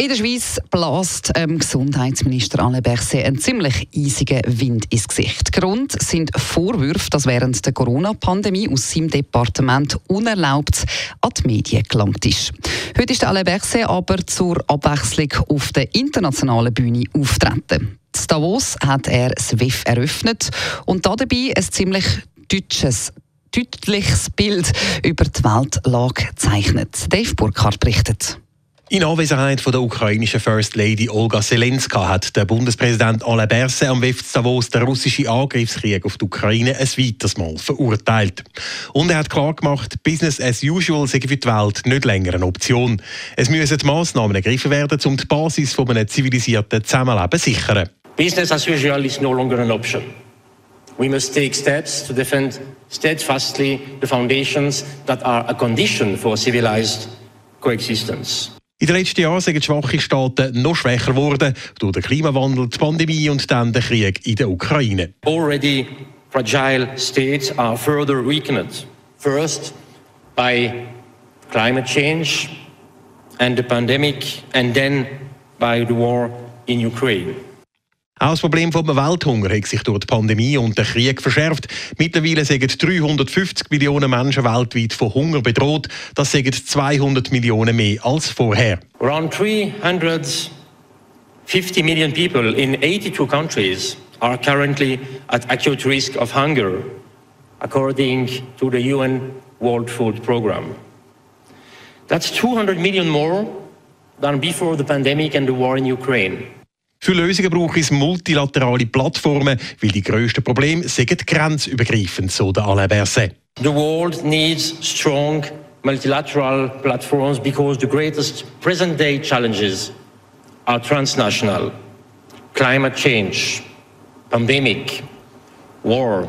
In der Schweiz bläst ähm, Gesundheitsminister Alain Berset einen ziemlich eisigen Wind ins Gesicht. Grund sind Vorwürfe, dass während der Corona-Pandemie aus seinem Departement unerlaubt an die Medien gelangt ist. Heute ist Alain Berset aber zur Abwechslung auf der internationalen Bühne auftreten. In Davos hat er SWIFT eröffnet und dabei ein ziemlich deutsches deutliches Bild über die Weltlage zeichnet. Dave Burkhardt berichtet. In Anwesenheit von der ukrainischen First Lady Olga Zelenska hat der Bundespräsident Alain Berset am WEF Davos den russischen Angriffskrieg auf die Ukraine ein weiteres Mal verurteilt. Und er hat klargemacht, Business as usual sei für die Welt nicht länger eine Option. Es müssen Massnahmen ergriffen werden, um die Basis von einem zivilisierten Zusammenleben zu sichern. Business as usual is no longer an option. We must take steps to defend steadfastly the foundations that are a condition for civilized coexistence. In den letzten Jahren sind schwache Staaten noch schwächer geworden durch den Klimawandel, die Pandemie und dann den Krieg in der Ukraine. Already fragile states are further weakened. First by climate change and the pandemic and then by the war in Ukraine. Auch das Problem vom Welthunger hat sich durch die Pandemie und den Krieg verschärft. Mittlerweile sind 350 Millionen Menschen weltweit von Hunger bedroht. Das sind 200 Millionen mehr als vorher. Around 350 million people in 82 countries are currently at acute risk of hunger, according to the UN World Food Programme. That's 200 million more than before the pandemic and the war in Ukraine. Für Lösungen braucht es multilaterale Plattformen, weil die grössten Probleme sind grenzübergreifend, so der Alain Berset. The world needs strong multilateral platforms because the greatest present-day challenges are transnational. Climate change, pandemic, war,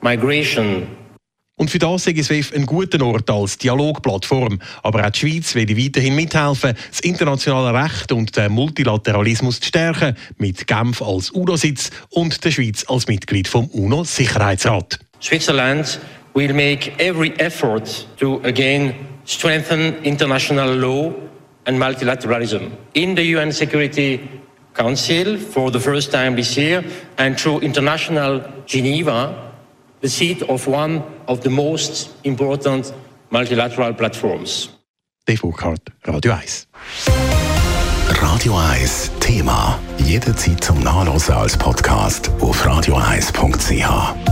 migration, und für das ist SWIFT ein guter Ort als Dialogplattform. Aber auch die Schweiz will weiterhin mithelfen, das internationale Recht und den Multilateralismus zu stärken, mit Genf als UNO-Sitz und der Schweiz als Mitglied vom UNO-Sicherheitsrat. Switzerland will make every effort to again strengthen international law and multilateralism in the UN Security Council for the first time this year and through international Geneva the seat of one of the most important multilateral platforms. Dave Burkhardt, Radio 1. Radio 1 Thema. Jederzeit zum Nachlesen als Podcast auf radio1.ch.